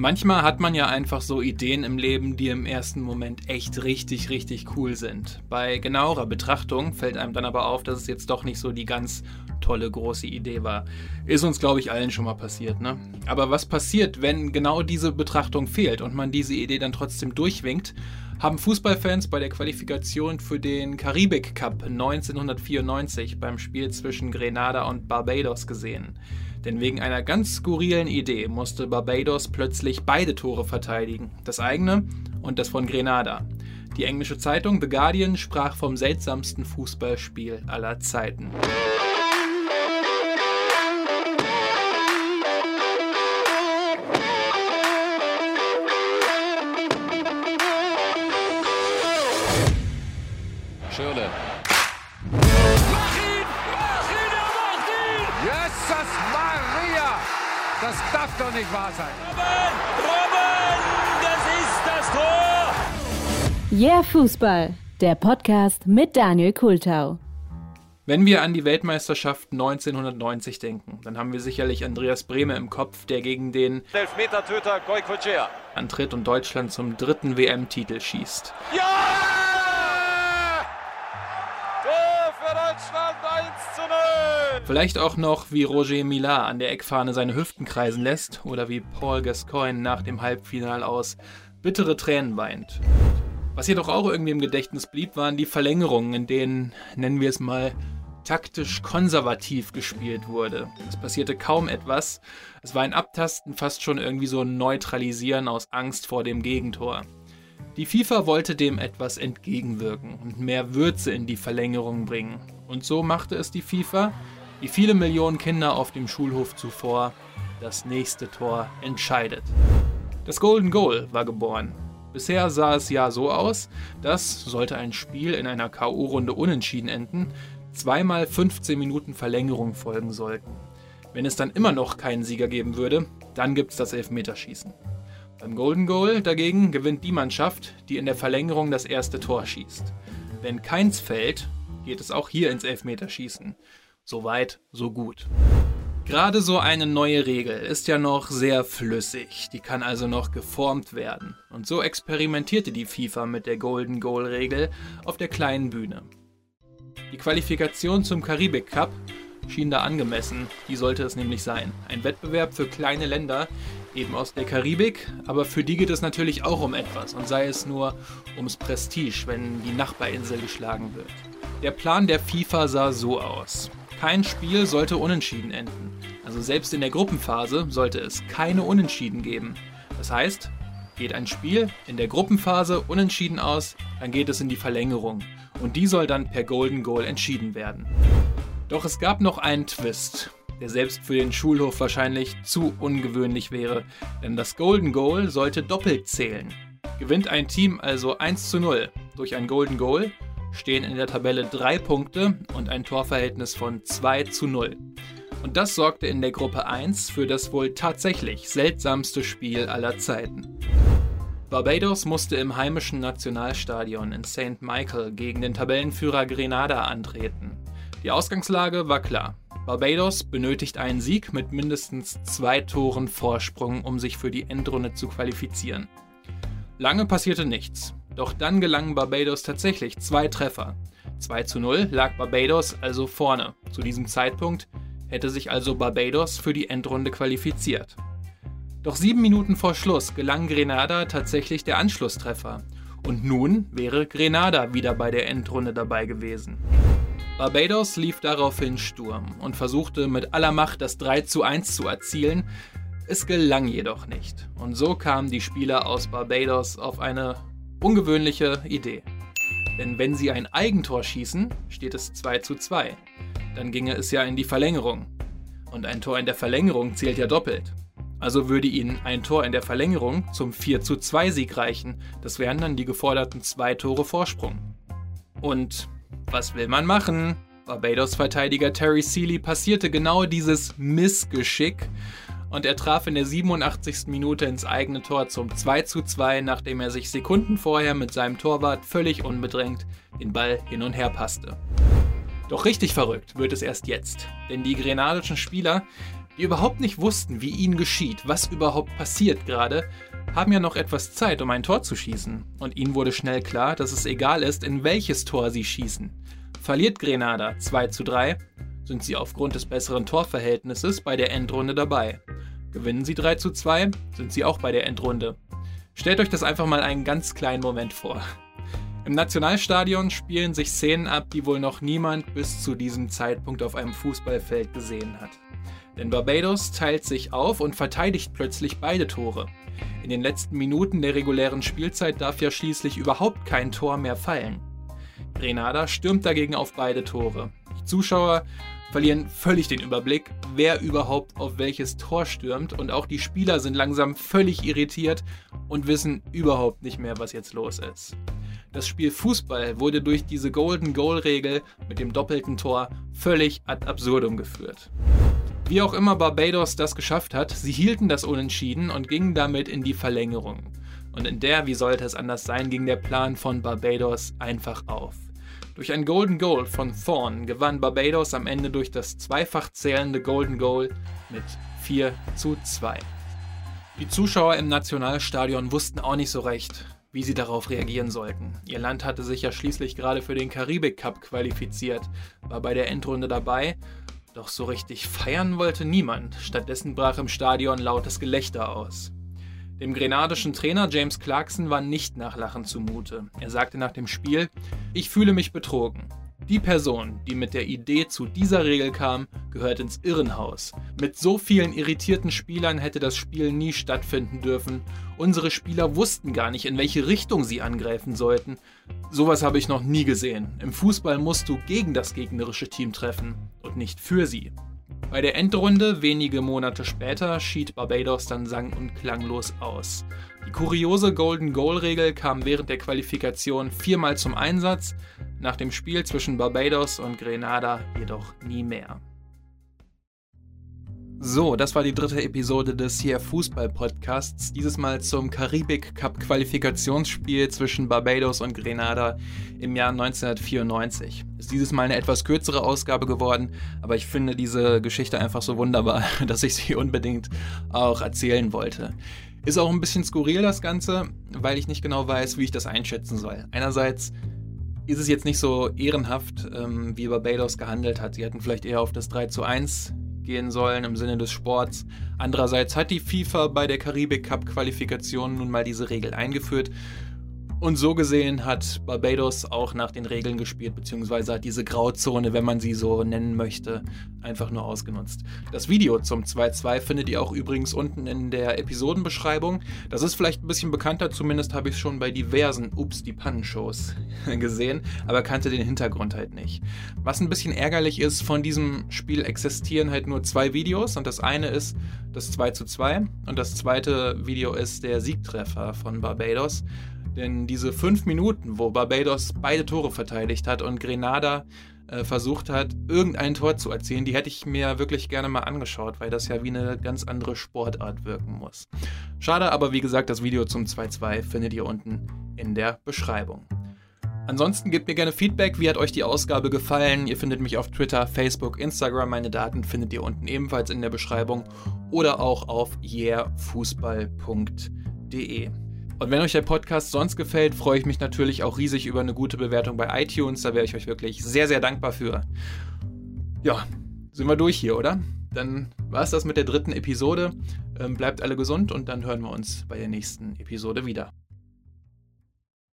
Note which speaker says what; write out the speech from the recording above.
Speaker 1: Manchmal hat man ja einfach so Ideen im Leben, die im ersten Moment echt richtig, richtig cool sind. Bei genauerer Betrachtung fällt einem dann aber auf, dass es jetzt doch nicht so die ganz tolle große Idee war. Ist uns, glaube ich, allen schon mal passiert, ne? Aber was passiert, wenn genau diese Betrachtung fehlt und man diese Idee dann trotzdem durchwinkt? Haben Fußballfans bei der Qualifikation für den Karibik Cup 1994 beim Spiel zwischen Grenada und Barbados gesehen. Denn wegen einer ganz skurrilen Idee musste Barbados plötzlich beide Tore verteidigen, das eigene und das von Grenada. Die englische Zeitung The Guardian sprach vom seltsamsten Fußballspiel aller Zeiten.
Speaker 2: Schürle.
Speaker 3: Das darf doch nicht wahr sein.
Speaker 4: Robben, das ist das Tor.
Speaker 5: Yeah Fußball, der Podcast mit Daniel Kultau.
Speaker 1: Wenn wir an die Weltmeisterschaft 1990 denken, dann haben wir sicherlich Andreas Brehme im Kopf, der gegen den
Speaker 6: Elfmetertöter Goicoechea
Speaker 1: antritt und Deutschland zum dritten WM-Titel schießt.
Speaker 6: Ja!
Speaker 1: Vielleicht auch noch, wie Roger Millar an der Eckfahne seine Hüften kreisen lässt oder wie Paul Gascoigne nach dem Halbfinal aus bittere Tränen weint. Was jedoch auch irgendwie im Gedächtnis blieb, waren die Verlängerungen, in denen, nennen wir es mal, taktisch konservativ gespielt wurde. Es passierte kaum etwas. Es war ein Abtasten, fast schon irgendwie so ein Neutralisieren aus Angst vor dem Gegentor. Die FIFA wollte dem etwas entgegenwirken und mehr Würze in die Verlängerung bringen. Und so machte es die FIFA, wie viele Millionen Kinder auf dem Schulhof zuvor, das nächste Tor entscheidet. Das Golden Goal war geboren. Bisher sah es ja so aus, dass, sollte ein Spiel in einer K.O.-Runde unentschieden enden, zweimal 15 Minuten Verlängerung folgen sollten. Wenn es dann immer noch keinen Sieger geben würde, dann gibt es das Elfmeterschießen. Beim Golden Goal dagegen gewinnt die Mannschaft, die in der Verlängerung das erste Tor schießt. Wenn keins fällt, geht es auch hier ins Elfmeterschießen. So weit, so gut. Gerade so eine neue Regel ist ja noch sehr flüssig, die kann also noch geformt werden. Und so experimentierte die FIFA mit der Golden Goal Regel auf der kleinen Bühne. Die Qualifikation zum Karibik Cup schien da angemessen, die sollte es nämlich sein. Ein Wettbewerb für kleine Länder, eben aus der Karibik, aber für die geht es natürlich auch um etwas und sei es nur ums Prestige, wenn die Nachbarinsel geschlagen wird. Der Plan der FIFA sah so aus. Kein Spiel sollte unentschieden enden. Also selbst in der Gruppenphase sollte es keine Unentschieden geben. Das heißt, geht ein Spiel in der Gruppenphase unentschieden aus, dann geht es in die Verlängerung. Und die soll dann per Golden Goal entschieden werden. Doch es gab noch einen Twist der selbst für den Schulhof wahrscheinlich zu ungewöhnlich wäre, denn das Golden Goal sollte doppelt zählen. Gewinnt ein Team also 1 zu 0 durch ein Golden Goal, stehen in der Tabelle drei Punkte und ein Torverhältnis von 2 zu 0. Und das sorgte in der Gruppe 1 für das wohl tatsächlich seltsamste Spiel aller Zeiten. Barbados musste im heimischen Nationalstadion in St. Michael gegen den Tabellenführer Grenada antreten. Die Ausgangslage war klar. Barbados benötigt einen Sieg mit mindestens zwei Toren Vorsprung, um sich für die Endrunde zu qualifizieren. Lange passierte nichts, doch dann gelangen Barbados tatsächlich zwei Treffer. 2 zu 0 lag Barbados also vorne. Zu diesem Zeitpunkt hätte sich also Barbados für die Endrunde qualifiziert. Doch sieben Minuten vor Schluss gelang Grenada tatsächlich der Anschlusstreffer. Und nun wäre Grenada wieder bei der Endrunde dabei gewesen. Barbados lief daraufhin Sturm und versuchte mit aller Macht das 3 zu 1 zu erzielen. Es gelang jedoch nicht. Und so kamen die Spieler aus Barbados auf eine ungewöhnliche Idee. Denn wenn sie ein Eigentor schießen, steht es 2 zu 2. Dann ginge es ja in die Verlängerung. Und ein Tor in der Verlängerung zählt ja doppelt. Also würde ihnen ein Tor in der Verlängerung zum 4 zu 2 Sieg reichen. Das wären dann die geforderten zwei Tore Vorsprung. Und was will man machen? Barbados-Verteidiger Terry Seeley passierte genau dieses Missgeschick und er traf in der 87. Minute ins eigene Tor zum 2 zu 2, nachdem er sich Sekunden vorher mit seinem Torwart völlig unbedrängt den Ball hin und her passte. Doch richtig verrückt wird es erst jetzt, denn die grenadischen Spieler, die überhaupt nicht wussten, wie ihnen geschieht, was überhaupt passiert gerade, haben ja noch etwas Zeit, um ein Tor zu schießen. Und ihnen wurde schnell klar, dass es egal ist, in welches Tor sie schießen. Verliert Grenada 2 zu 3, sind sie aufgrund des besseren Torverhältnisses bei der Endrunde dabei. Gewinnen sie 3 zu 2, sind sie auch bei der Endrunde. Stellt euch das einfach mal einen ganz kleinen Moment vor. Im Nationalstadion spielen sich Szenen ab, die wohl noch niemand bis zu diesem Zeitpunkt auf einem Fußballfeld gesehen hat. Denn Barbados teilt sich auf und verteidigt plötzlich beide Tore. In den letzten Minuten der regulären Spielzeit darf ja schließlich überhaupt kein Tor mehr fallen. Grenada stürmt dagegen auf beide Tore. Zuschauer verlieren völlig den Überblick, wer überhaupt auf welches Tor stürmt und auch die Spieler sind langsam völlig irritiert und wissen überhaupt nicht mehr, was jetzt los ist. Das Spiel Fußball wurde durch diese Golden Goal Regel mit dem doppelten Tor völlig ad absurdum geführt. Wie auch immer Barbados das geschafft hat, sie hielten das Unentschieden und gingen damit in die Verlängerung. Und in der, wie sollte es anders sein, ging der Plan von Barbados einfach auf. Durch ein Golden Goal von Thorne gewann Barbados am Ende durch das zweifach zählende Golden Goal mit 4 zu 2. Die Zuschauer im Nationalstadion wussten auch nicht so recht, wie sie darauf reagieren sollten. Ihr Land hatte sich ja schließlich gerade für den Karibik Cup qualifiziert, war bei der Endrunde dabei doch so richtig feiern wollte niemand. Stattdessen brach im Stadion lautes Gelächter aus. Dem grenadischen Trainer James Clarkson war nicht nach Lachen zumute. Er sagte nach dem Spiel, ich fühle mich betrogen. Die Person, die mit der Idee zu dieser Regel kam, gehört ins Irrenhaus. Mit so vielen irritierten Spielern hätte das Spiel nie stattfinden dürfen. Unsere Spieler wussten gar nicht, in welche Richtung sie angreifen sollten. Sowas habe ich noch nie gesehen. Im Fußball musst du gegen das gegnerische Team treffen und nicht für sie. Bei der Endrunde, wenige Monate später, schied Barbados dann sang- und klanglos aus. Die kuriose Golden Goal-Regel kam während der Qualifikation viermal zum Einsatz, nach dem Spiel zwischen Barbados und Grenada jedoch nie mehr. So, das war die dritte Episode des hier Fußball-Podcasts. Dieses Mal zum Karibik Cup Qualifikationsspiel zwischen Barbados und Grenada im Jahr 1994. Ist dieses Mal eine etwas kürzere Ausgabe geworden, aber ich finde diese Geschichte einfach so wunderbar, dass ich sie unbedingt auch erzählen wollte. Ist auch ein bisschen skurril das Ganze, weil ich nicht genau weiß, wie ich das einschätzen soll. Einerseits ist es jetzt nicht so ehrenhaft, ähm, wie Barbados gehandelt hat. Sie hätten vielleicht eher auf das 3 zu 1 gehen sollen im Sinne des Sports. Andererseits hat die FIFA bei der Karibik Cup Qualifikation nun mal diese Regel eingeführt und so gesehen hat Barbados auch nach den Regeln gespielt, beziehungsweise hat diese Grauzone, wenn man sie so nennen möchte, einfach nur ausgenutzt. Das Video zum 2-2 findet ihr auch übrigens unten in der Episodenbeschreibung. Das ist vielleicht ein bisschen bekannter, zumindest habe ich es schon bei diversen Ups, die Pannenshows gesehen, aber kannte den Hintergrund halt nicht. Was ein bisschen ärgerlich ist, von diesem Spiel existieren halt nur zwei Videos und das eine ist das 2 2 und das zweite Video ist der Siegtreffer von Barbados. Denn diese fünf Minuten, wo Barbados beide Tore verteidigt hat und Grenada äh, versucht hat, irgendein Tor zu erzielen, die hätte ich mir wirklich gerne mal angeschaut, weil das ja wie eine ganz andere Sportart wirken muss. Schade, aber wie gesagt, das Video zum 2-2 findet ihr unten in der Beschreibung. Ansonsten gebt mir gerne Feedback, wie hat euch die Ausgabe gefallen. Ihr findet mich auf Twitter, Facebook, Instagram. Meine Daten findet ihr unten ebenfalls in der Beschreibung oder auch auf yeahfußball.de. Und wenn euch der Podcast sonst gefällt, freue ich mich natürlich auch riesig über eine gute Bewertung bei iTunes. Da wäre ich euch wirklich sehr, sehr dankbar für. Ja, sind wir durch hier, oder? Dann war es das mit der dritten Episode. Ähm, bleibt alle gesund und dann hören wir uns bei der nächsten Episode wieder.